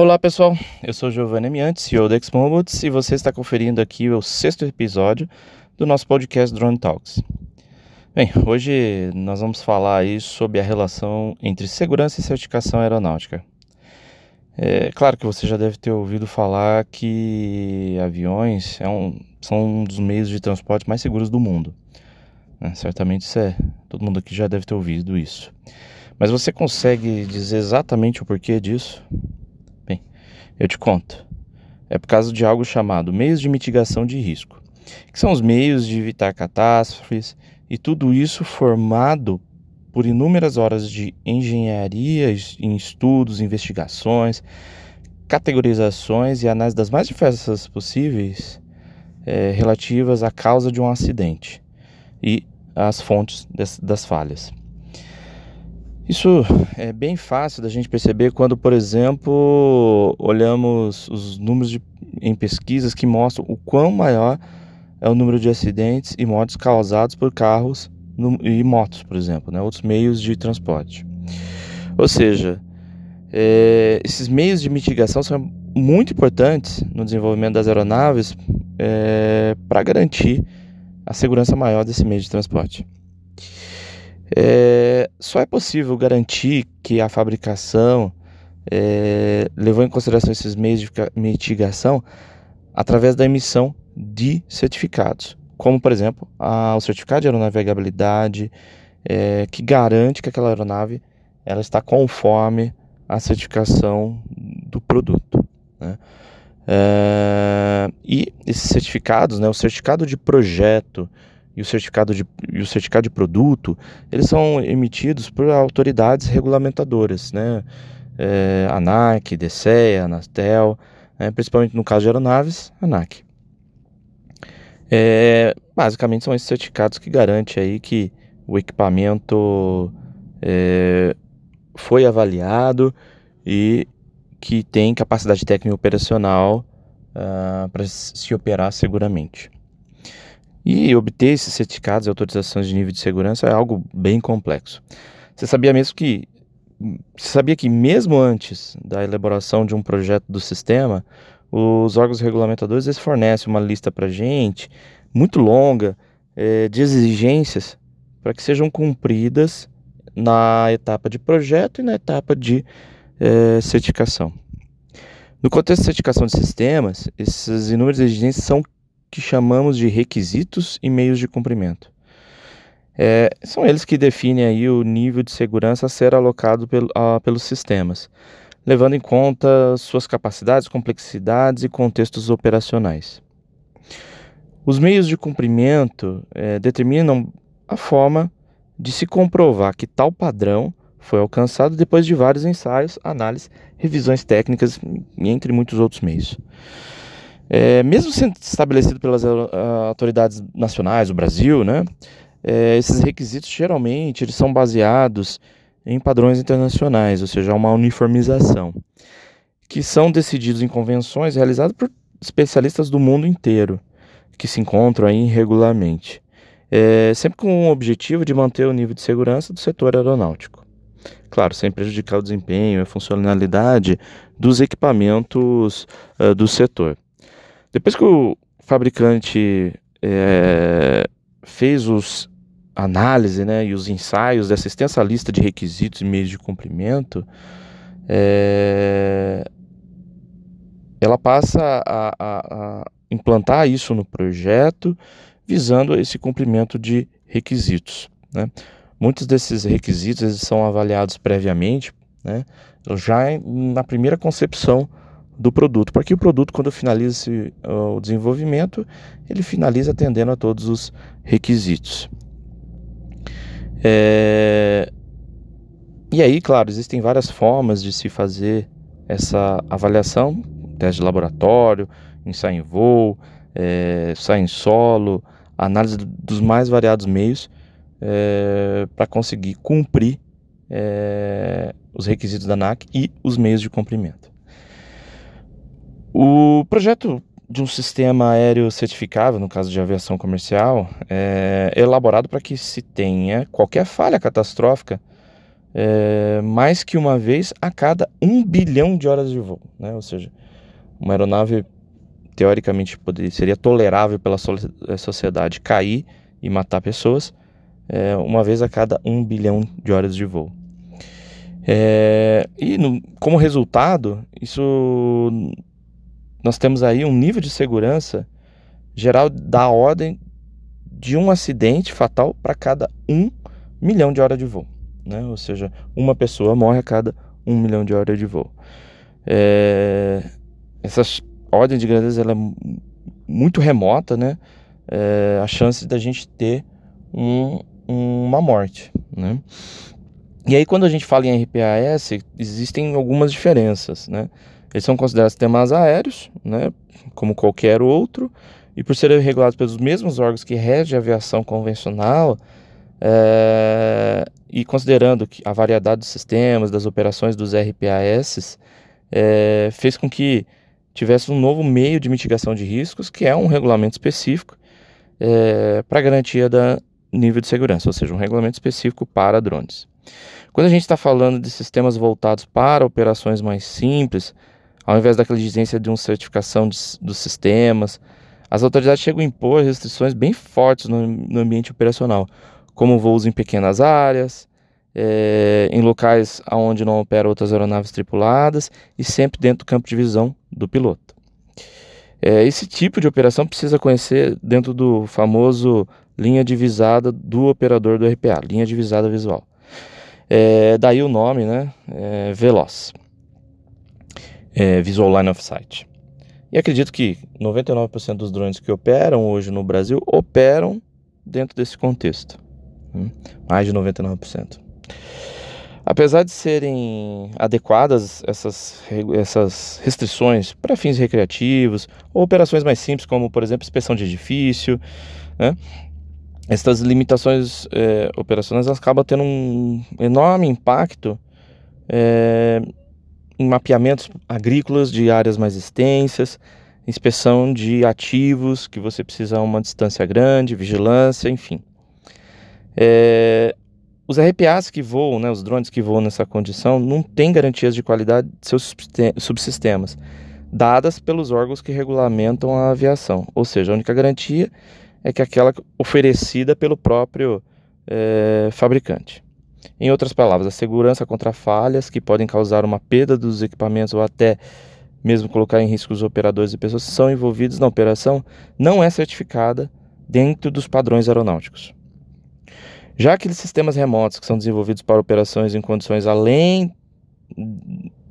Olá pessoal, eu sou Giovanni Amiantes, CEO da Exmobots, e você está conferindo aqui o sexto episódio do nosso podcast Drone Talks. Bem, hoje nós vamos falar aí sobre a relação entre segurança e certificação aeronáutica. É claro que você já deve ter ouvido falar que aviões é um, são um dos meios de transporte mais seguros do mundo. Né? Certamente isso é, todo mundo aqui já deve ter ouvido isso. Mas você consegue dizer exatamente o porquê disso? Eu te conto. É por causa de algo chamado meios de mitigação de risco, que são os meios de evitar catástrofes e tudo isso formado por inúmeras horas de engenharia em estudos, investigações, categorizações e análise das mais diversas possíveis é, relativas à causa de um acidente e às fontes das falhas. Isso é bem fácil da gente perceber quando, por exemplo, olhamos os números de, em pesquisas que mostram o quão maior é o número de acidentes e mortes causados por carros no, e motos, por exemplo, né, outros meios de transporte. Ou seja, é, esses meios de mitigação são muito importantes no desenvolvimento das aeronaves é, para garantir a segurança maior desse meio de transporte. É, só é possível garantir que a fabricação é, levou em consideração esses meios de mitigação através da emissão de certificados, como por exemplo a, o certificado de aeronavegabilidade, é, que garante que aquela aeronave ela está conforme a certificação do produto. Né? É, e esses certificados, né, o certificado de projeto, e o certificado de, e o certificado de produto, eles são emitidos por autoridades regulamentadoras, né? É, ANAC, DCEA, Anatel, né? principalmente no caso de aeronaves, ANAC. É, basicamente são esses certificados que garantem aí que o equipamento é, foi avaliado e que tem capacidade técnica operacional uh, para se operar seguramente. E obter esses certificados e autorizações de nível de segurança é algo bem complexo. Você sabia mesmo que você sabia que mesmo antes da elaboração de um projeto do sistema, os órgãos regulamentadores eles fornecem uma lista para gente muito longa é, de exigências para que sejam cumpridas na etapa de projeto e na etapa de é, certificação. No contexto de certificação de sistemas, essas inúmeras exigências são que chamamos de requisitos e meios de cumprimento. É, são eles que definem aí o nível de segurança a ser alocado pelo, a, pelos sistemas, levando em conta suas capacidades, complexidades e contextos operacionais. Os meios de cumprimento é, determinam a forma de se comprovar que tal padrão foi alcançado depois de vários ensaios, análises, revisões técnicas, entre muitos outros meios. É, mesmo sendo estabelecido pelas uh, autoridades nacionais do Brasil, né, é, esses requisitos geralmente eles são baseados em padrões internacionais, ou seja, uma uniformização, que são decididos em convenções realizadas por especialistas do mundo inteiro, que se encontram aí regularmente, é, sempre com o objetivo de manter o nível de segurança do setor aeronáutico. Claro, sem prejudicar o desempenho e a funcionalidade dos equipamentos uh, do setor. Depois que o fabricante é, fez os análise né, e os ensaios dessa extensa lista de requisitos e meios de cumprimento, é, ela passa a, a, a, implantar isso no projeto, visando esse cumprimento de requisitos. Né? Muitos desses requisitos são avaliados previamente, né, já na primeira concepção do produto, para que o produto, quando finaliza esse, uh, o desenvolvimento, ele finaliza atendendo a todos os requisitos. É... E aí, claro, existem várias formas de se fazer essa avaliação, teste de laboratório, ensaio em voo, é, ensaio em solo, análise dos mais variados meios é, para conseguir cumprir é, os requisitos da ANAC e os meios de cumprimento. O projeto de um sistema aéreo certificável, no caso de aviação comercial, é elaborado para que se tenha qualquer falha catastrófica é, mais que uma vez a cada um bilhão de horas de voo. Né? Ou seja, uma aeronave teoricamente poderia, seria tolerável pela eh, sociedade cair e matar pessoas é, uma vez a cada um bilhão de horas de voo. É, e no, como resultado, isso nós temos aí um nível de segurança geral da ordem de um acidente fatal para cada um milhão de horas de voo. Né? Ou seja, uma pessoa morre a cada um milhão de horas de voo. É, essa ordem de grandeza é muito remota, né? É, a chance da gente ter um, uma morte, né? E aí quando a gente fala em RPAS, existem algumas diferenças, né? Eles são considerados sistemas aéreos, né? Como qualquer outro, e por serem regulados pelos mesmos órgãos que regem a aviação convencional, é, e considerando que a variedade dos sistemas, das operações dos RPAS, é, fez com que tivesse um novo meio de mitigação de riscos, que é um regulamento específico é, para garantia da nível de segurança, ou seja, um regulamento específico para drones. Quando a gente está falando de sistemas voltados para operações mais simples, ao invés daquela exigência de uma certificação de, dos sistemas, as autoridades chegam a impor restrições bem fortes no, no ambiente operacional, como voos em pequenas áreas, é, em locais onde não operam outras aeronaves tripuladas e sempre dentro do campo de visão do piloto. É, esse tipo de operação precisa conhecer dentro do famoso linha divisada do operador do RPA, linha divisada visual. É, daí o nome, né? Veloz. É, Visual Line of Sight. E acredito que 99% dos drones que operam hoje no Brasil operam dentro desse contexto. Hum? Mais de 99%. Apesar de serem adequadas essas, essas restrições para fins recreativos ou operações mais simples, como por exemplo inspeção de edifício, né? essas limitações é, operacionais acabam tendo um enorme impacto é, em mapeamentos agrícolas de áreas mais extensas, inspeção de ativos que você precisa a uma distância grande, vigilância, enfim. É, os RPAs que voam, né, os drones que voam nessa condição, não têm garantias de qualidade de seus subsistemas, dadas pelos órgãos que regulamentam a aviação. Ou seja, a única garantia é que aquela oferecida pelo próprio é, fabricante. Em outras palavras, a segurança contra falhas que podem causar uma perda dos equipamentos ou até mesmo colocar em risco os operadores e pessoas que são envolvidos na operação não é certificada dentro dos padrões aeronáuticos. Já aqueles sistemas remotos que são desenvolvidos para operações em condições além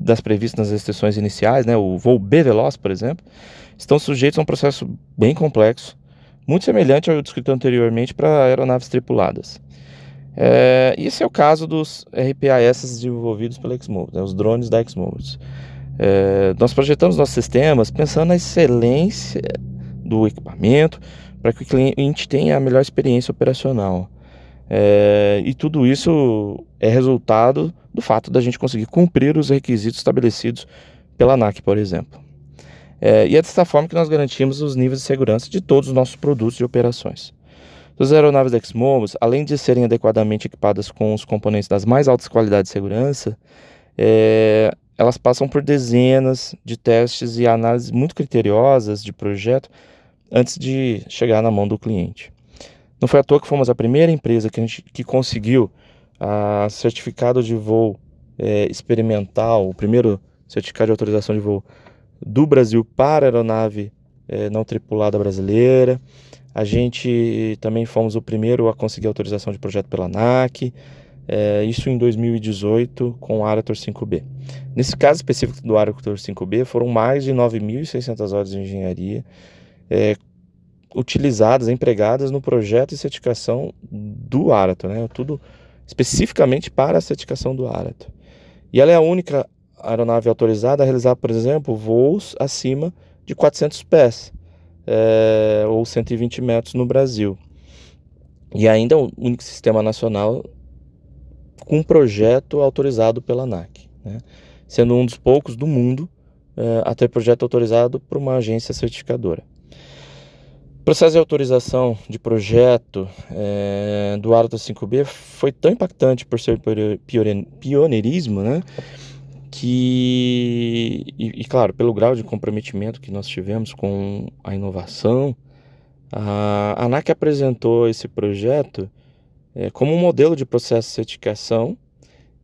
das previstas nas restrições iniciais, né, o voo B veloz, por exemplo, estão sujeitos a um processo bem complexo muito semelhante ao descrito anteriormente para aeronaves tripuladas. É, esse é o caso dos RPAS desenvolvidos pela Xmovos, né, os drones da Xmovos. É, nós projetamos nossos sistemas pensando na excelência do equipamento para que o cliente tenha a melhor experiência operacional. É, e tudo isso é resultado do fato da gente conseguir cumprir os requisitos estabelecidos pela ANAC, por exemplo. É, e é dessa forma que nós garantimos os níveis de segurança de todos os nossos produtos e operações. As aeronaves da Xmobus, além de serem adequadamente equipadas com os componentes das mais altas qualidades de segurança, é, elas passam por dezenas de testes e análises muito criteriosas de projeto antes de chegar na mão do cliente. Não foi à toa que fomos a primeira empresa que, a gente, que conseguiu a certificado de voo é, experimental, o primeiro certificado de autorização de voo do Brasil para aeronave é, não tripulada brasileira. A gente também fomos o primeiro a conseguir autorização de projeto pela ANAC, é, isso em 2018 com o Arator 5B. Nesse caso específico do Arator 5B, foram mais de 9.600 horas de engenharia é, utilizadas, empregadas no projeto e certificação do Arator, né? tudo especificamente para a certificação do Arator. E ela é a única aeronave autorizada a realizar, por exemplo, voos acima de 400 pés é, ou 120 metros no Brasil. E ainda é o único sistema nacional com projeto autorizado pela ANAC, né? sendo um dos poucos do mundo é, a ter projeto autorizado por uma agência certificadora. O processo de autorização de projeto é, do Arta 5B foi tão impactante por ser pioneirismo, né? Que, e, e, claro, pelo grau de comprometimento que nós tivemos com a inovação, a ANAC apresentou esse projeto é, como um modelo de processo de certificação,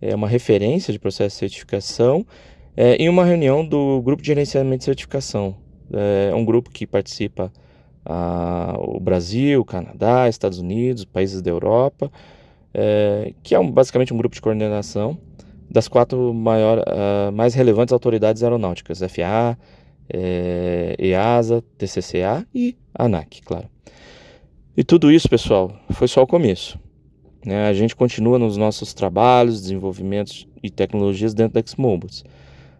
é uma referência de processo de certificação, é, em uma reunião do Grupo de Gerenciamento de Certificação. É um grupo que participa a, o Brasil, Canadá, Estados Unidos, países da Europa, é, que é um, basicamente um grupo de coordenação das quatro maior, uh, mais relevantes autoridades aeronáuticas, FAA, é, EASA, TCCA e ANAC, claro. E tudo isso, pessoal, foi só o começo. Né? A gente continua nos nossos trabalhos, desenvolvimentos e tecnologias dentro da Xmobiles.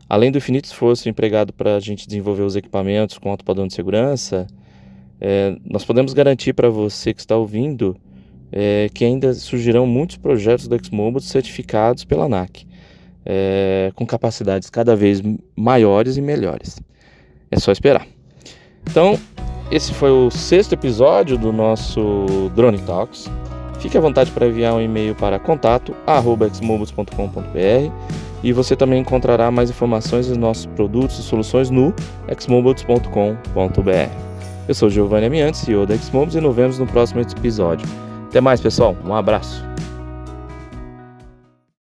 Além do infinito esforço empregado para a gente desenvolver os equipamentos com alto padrão de segurança, é, nós podemos garantir para você que está ouvindo é, que ainda surgirão muitos projetos da Xmobile certificados pela ANAC, é, com capacidades cada vez maiores e melhores. É só esperar. Então, esse foi o sexto episódio do nosso Drone Talks. Fique à vontade para enviar um e-mail para contato@xmobiles.com.br e você também encontrará mais informações dos nossos produtos e soluções no xmobiles.com.br. Eu sou Giovanni Amiantes, CEO da Xmobs, e nos vemos no próximo episódio. Até mais, pessoal. Um abraço.